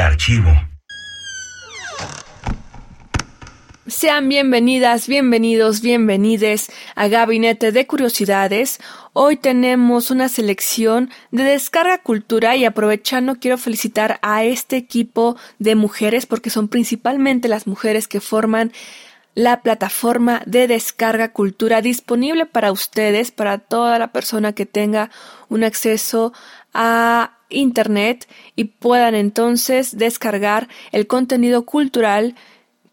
Archivo. Sean bienvenidas, bienvenidos, bienvenides a Gabinete de Curiosidades. Hoy tenemos una selección de descarga cultura y aprovechando quiero felicitar a este equipo de mujeres porque son principalmente las mujeres que forman la plataforma de descarga cultura disponible para ustedes, para toda la persona que tenga un acceso a Internet y puedan entonces descargar el contenido cultural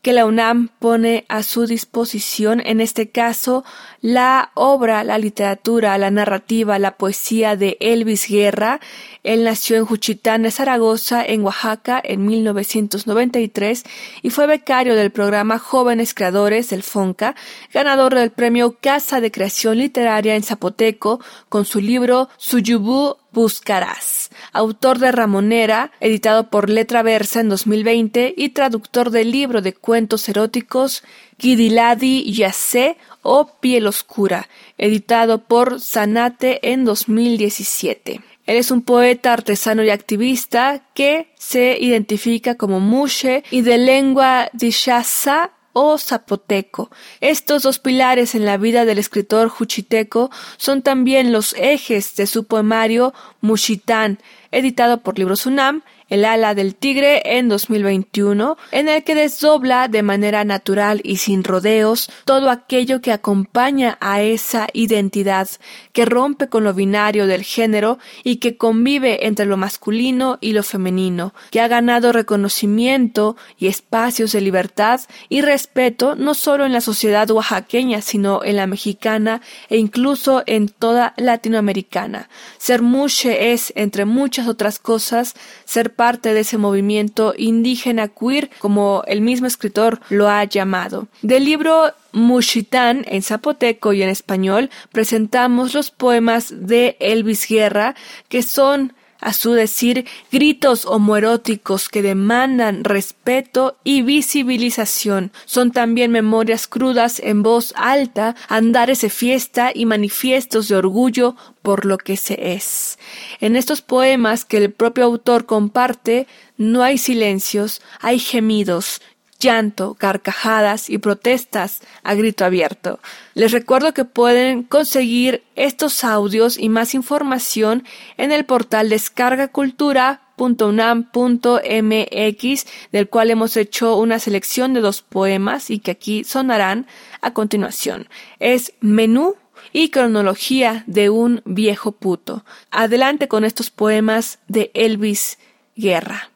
que la UNAM pone a su disposición, en este caso, la obra, la literatura, la narrativa, la poesía de Elvis Guerra. Él nació en Juchitán de Zaragoza, en Oaxaca, en 1993 y fue becario del programa Jóvenes Creadores del FONCA, ganador del premio Casa de Creación Literaria en Zapoteco con su libro Suyubú Buscarás, autor de Ramonera, editado por Letra Versa en 2020 y traductor del libro de cuentos eróticos Gidiladi Yase o Piel Oscura, editado por Sanate en 2017. Él es un poeta, artesano y activista que se identifica como mushe y de lengua dishasa o zapoteco. Estos dos pilares en la vida del escritor juchiteco son también los ejes de su poemario Mushitán, editado por Libros UNAM, El ala del tigre en 2021, en el que desdobla de manera natural y sin rodeos todo aquello que acompaña a esa identidad, que rompe con lo binario del género y que convive entre lo masculino y lo femenino, que ha ganado reconocimiento y espacios de libertad y respeto no solo en la sociedad oaxaqueña, sino en la mexicana e incluso en toda latinoamericana. Ser mushe es, entre muchas otras cosas, ser parte de ese movimiento indígena queer, como el mismo escritor lo ha llamado. Del libro Mushitán en zapoteco y en español presentamos los poemas de Elvis Guerra que son a su decir, gritos homoeróticos que demandan respeto y visibilización. Son también memorias crudas en voz alta, andares de fiesta y manifiestos de orgullo por lo que se es. En estos poemas que el propio autor comparte, no hay silencios, hay gemidos, llanto, carcajadas y protestas a grito abierto. Les recuerdo que pueden conseguir estos audios y más información en el portal descargacultura.unam.mx del cual hemos hecho una selección de dos poemas y que aquí sonarán a continuación. Es menú y cronología de un viejo puto. Adelante con estos poemas de Elvis Guerra.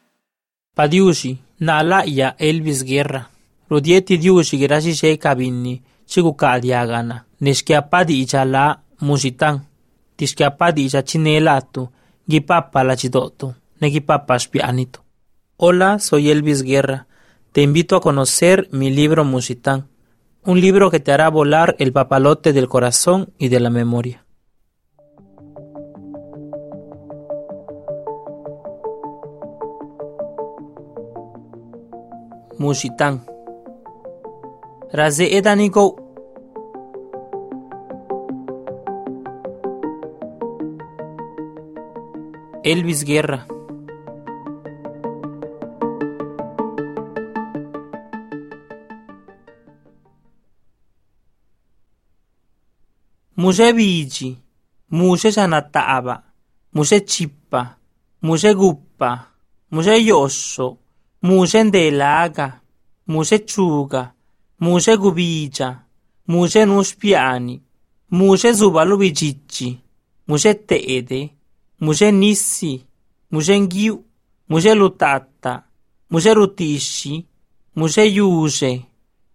Padiushi, Nala ya Elvis Guerra. Rodieti diushi grashi shei kabini, chiku kadiagana. Nishkiapadi icha la musitang. Tishkiapadi icha chinelatu, gipapa la chidoto, negipapa spianito. Hola, soy Elvis Guerra. Te invito a conocer mi libro Musitán, un libro que te hará volar el papalote del corazón y de la memoria. Musitán. Raze edanigo. Elvis Guerra. Muse bici, muse sanataaba, muse chippa, muse guppa, muse yosso, muse ndelaga, muse chuga, muse gubicha, muse nuspiani, muse zubalu bicicci, muse teede, muse nissi, muse ngiu, muse lutatta, muse rutisci, muse yuse,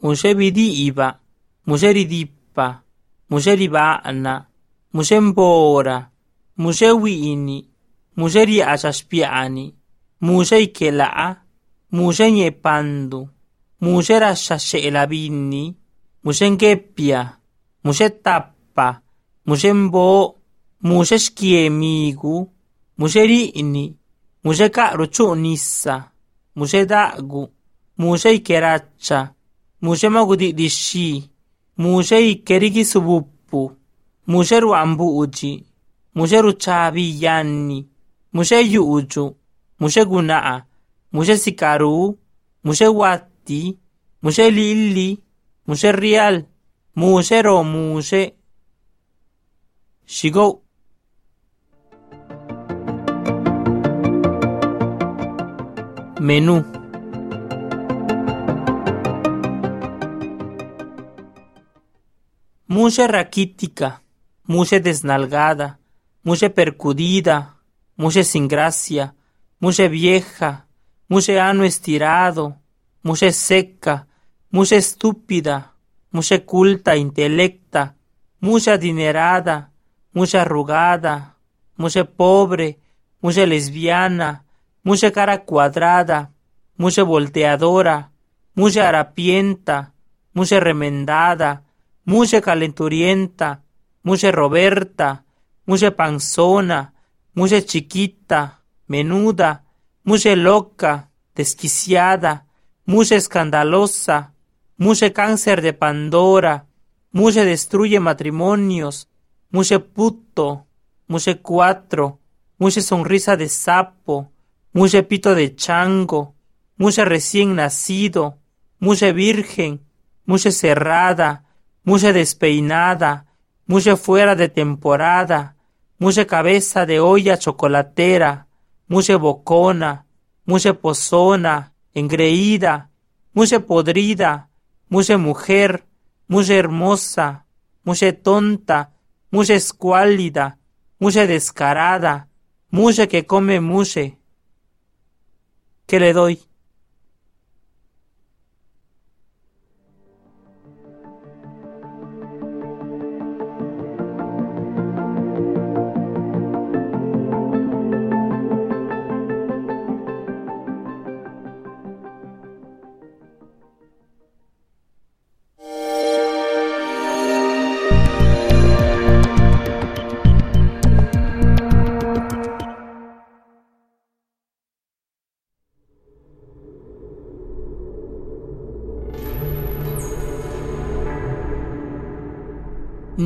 muse bidiiba, muse ridippa, muse riba'na, muse mbora, muse wi'ini, muse ri'asa spiani, Muse ikelaa, mushe nyeppandu mushe rashshashshe elabiinni mushe nkepphiya mushe tappa mushe mboo mushe shkiyeemiigu mushe ri'ni mushe ka'ru chu'nissa mushe da'gu mushe ikeracca mushe magudidhishshii mushe ikkerigi subuppu mushe ru'ambu'uji mushe ruchaabiyyanni mushe yu'uju mushe guna'a. Muse sikaru, muse watti, muse lilli, muse rial, muse ro muse. Shigo. Menú. Muse raquítica, muse desnalgada, muse percudida, muse sin gracia, muse vieja, muse ano estirado, muse seca, muse estúpida, muse culta, intelecta, muse adinerada, muse arrugada, muse pobre, muse lesbiana, muse cara cuadrada, muse volteadora, muse harapienta, muse remendada, muse calenturienta, muse roberta, muse panzona, muse chiquita, menuda, muse loca, desquiciada, muse escandalosa, muse cáncer de Pandora, muse destruye matrimonios, muse puto, muse cuatro, muse sonrisa de sapo, muse pito de chango, muse recién nacido, muse virgen, muse cerrada, muse despeinada, muse fuera de temporada, muse cabeza de olla chocolatera, muse bocona, muse pozona, engreída, muse podrida, muse mujer, muse hermosa, muse tonta, muse escuálida, muse descarada, muse que come muse. ¿Qué le doy?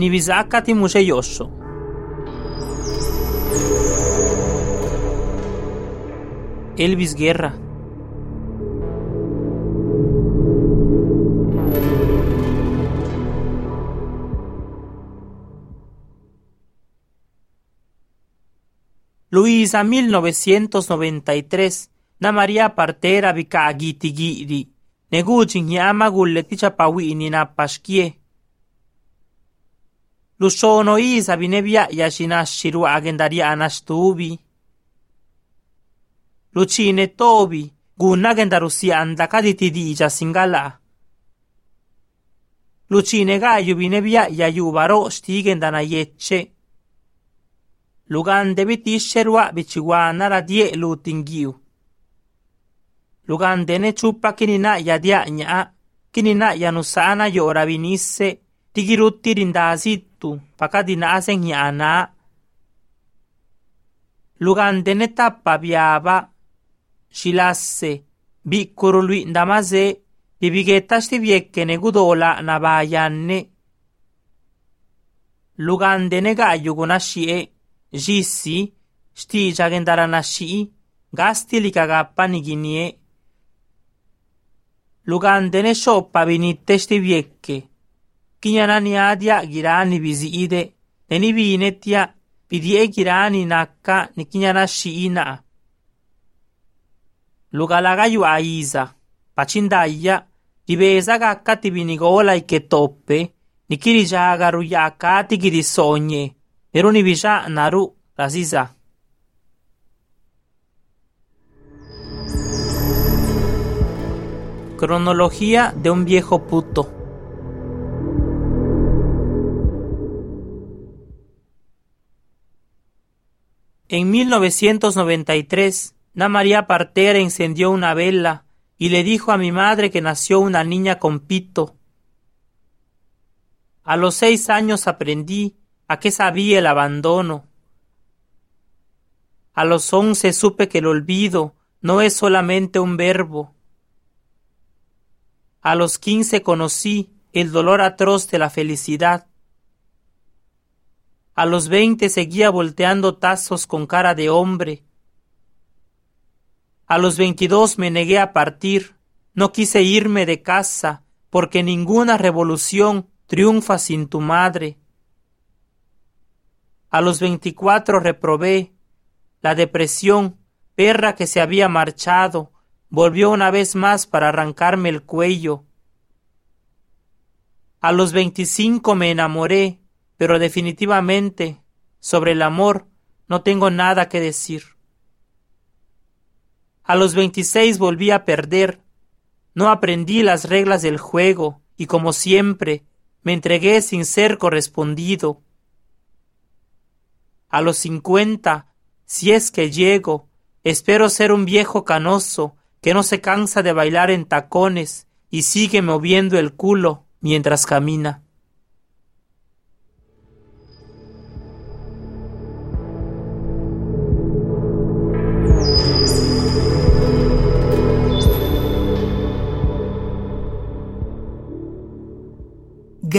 Nibizakati muse yosso. Elvis Guerra. Luisa 1993 na Maria partera vika agiti giri. Neguchin yama gulleticha pawi na pashkie. Lusono isa binebia yashinashiru agendaria anastubi. Lucine tobi gunna gendarusia andakadi tidija singala. Lucine gayu binebia yayubaro stigendana yecce. Lugande bitisherwa bichiwana la die lutingiu. Lugande ne chupa kinina yadia nya kinina yanusana tikiru tirinda si tu pakadina aseng hi ana lugan deneta pabiaba shilasse bi kurului ndamaze bibigetashi viekkene gudola nabayanne lugan denega ayugunashie jissi shti jagendaranashii gastilika gappaniginie lugan dene shoppa vinitteshti viekke biekke kinyananiadia girani bizi'ide neni biinettia bidi'e girani nakka ni kinyanashi'ina'a lugalagayu aiza pachindaya dibesa gakka tibinigola ike toppe nikirichagaru yaka tikirisonye pero nibisha naru rasisa Cronología de un viejo puto. En 1993 Na María Partera encendió una vela y le dijo a mi madre que nació una niña con pito. A los seis años aprendí a qué sabía el abandono. A los once supe que el olvido no es solamente un verbo. A los quince conocí el dolor atroz de la felicidad. A los veinte seguía volteando tazos con cara de hombre. A los veintidós me negué a partir, no quise irme de casa, porque ninguna revolución triunfa sin tu madre. A los veinticuatro reprobé, la depresión, perra que se había marchado, volvió una vez más para arrancarme el cuello. A los veinticinco me enamoré, pero definitivamente sobre el amor no tengo nada que decir. A los veintiséis volví a perder, no aprendí las reglas del juego y como siempre me entregué sin ser correspondido. A los cincuenta, si es que llego, espero ser un viejo canoso que no se cansa de bailar en tacones y sigue moviendo el culo mientras camina.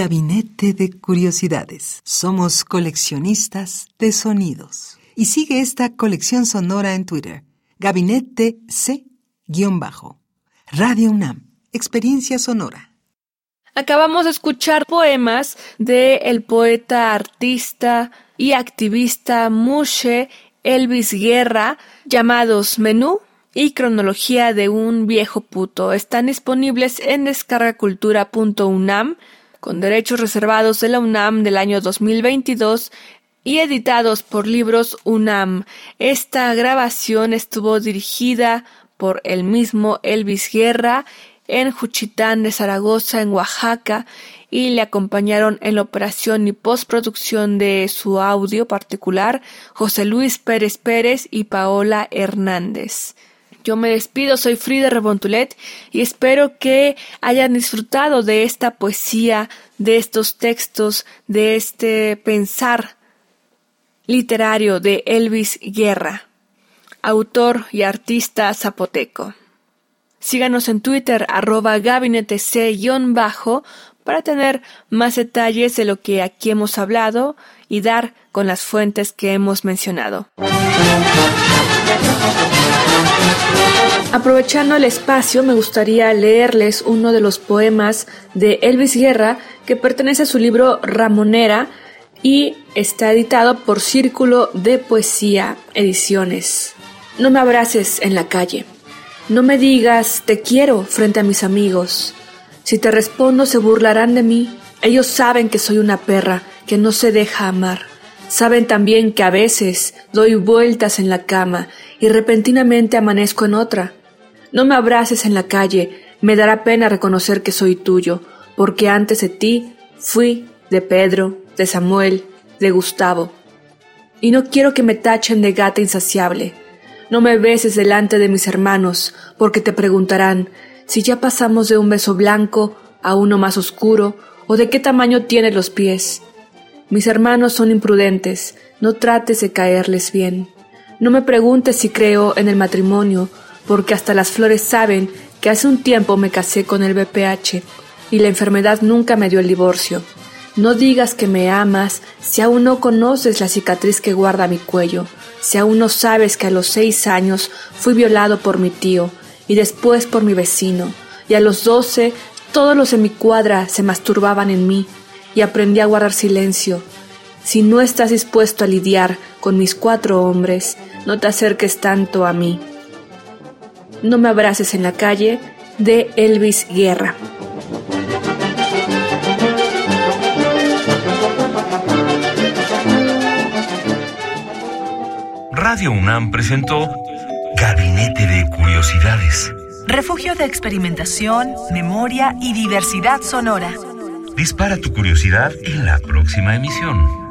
Gabinete de Curiosidades. Somos coleccionistas de sonidos. Y sigue esta colección sonora en Twitter. Gabinete C-Bajo. Radio UNAM. Experiencia sonora. Acabamos de escuchar poemas de el poeta, artista y activista Mushe Elvis Guerra llamados Menú y Cronología de un viejo puto. Están disponibles en descargacultura.unam con derechos reservados de la UNAM del año 2022 y editados por Libros UNAM. Esta grabación estuvo dirigida por el mismo Elvis Guerra en Juchitán de Zaragoza, en Oaxaca, y le acompañaron en la operación y postproducción de su audio particular José Luis Pérez Pérez y Paola Hernández. Yo me despido, soy Frida Rebontulet y espero que hayan disfrutado de esta poesía, de estos textos, de este pensar literario de Elvis Guerra, autor y artista zapoteco. Síganos en Twitter arroba gabinete bajo para tener más detalles de lo que aquí hemos hablado y dar con las fuentes que hemos mencionado. Aprovechando el espacio, me gustaría leerles uno de los poemas de Elvis Guerra que pertenece a su libro Ramonera y está editado por Círculo de Poesía Ediciones. No me abraces en la calle. No me digas te quiero frente a mis amigos. Si te respondo se burlarán de mí. Ellos saben que soy una perra que no se deja amar. Saben también que a veces doy vueltas en la cama y repentinamente amanezco en otra. No me abraces en la calle, me dará pena reconocer que soy tuyo, porque antes de ti fui de Pedro, de Samuel, de Gustavo. Y no quiero que me tachen de gata insaciable. No me beses delante de mis hermanos, porque te preguntarán si ya pasamos de un beso blanco a uno más oscuro, o de qué tamaño tienen los pies. Mis hermanos son imprudentes, no trates de caerles bien. No me preguntes si creo en el matrimonio, porque hasta las flores saben que hace un tiempo me casé con el BPH y la enfermedad nunca me dio el divorcio. No digas que me amas si aún no conoces la cicatriz que guarda mi cuello, si aún no sabes que a los seis años fui violado por mi tío y después por mi vecino, y a los doce todos los de mi cuadra se masturbaban en mí y aprendí a guardar silencio. Si no estás dispuesto a lidiar con mis cuatro hombres, no te acerques tanto a mí. No me abraces en la calle de Elvis Guerra. Radio UNAM presentó Gabinete de Curiosidades. Refugio de experimentación, memoria y diversidad sonora. Dispara tu curiosidad en la próxima emisión.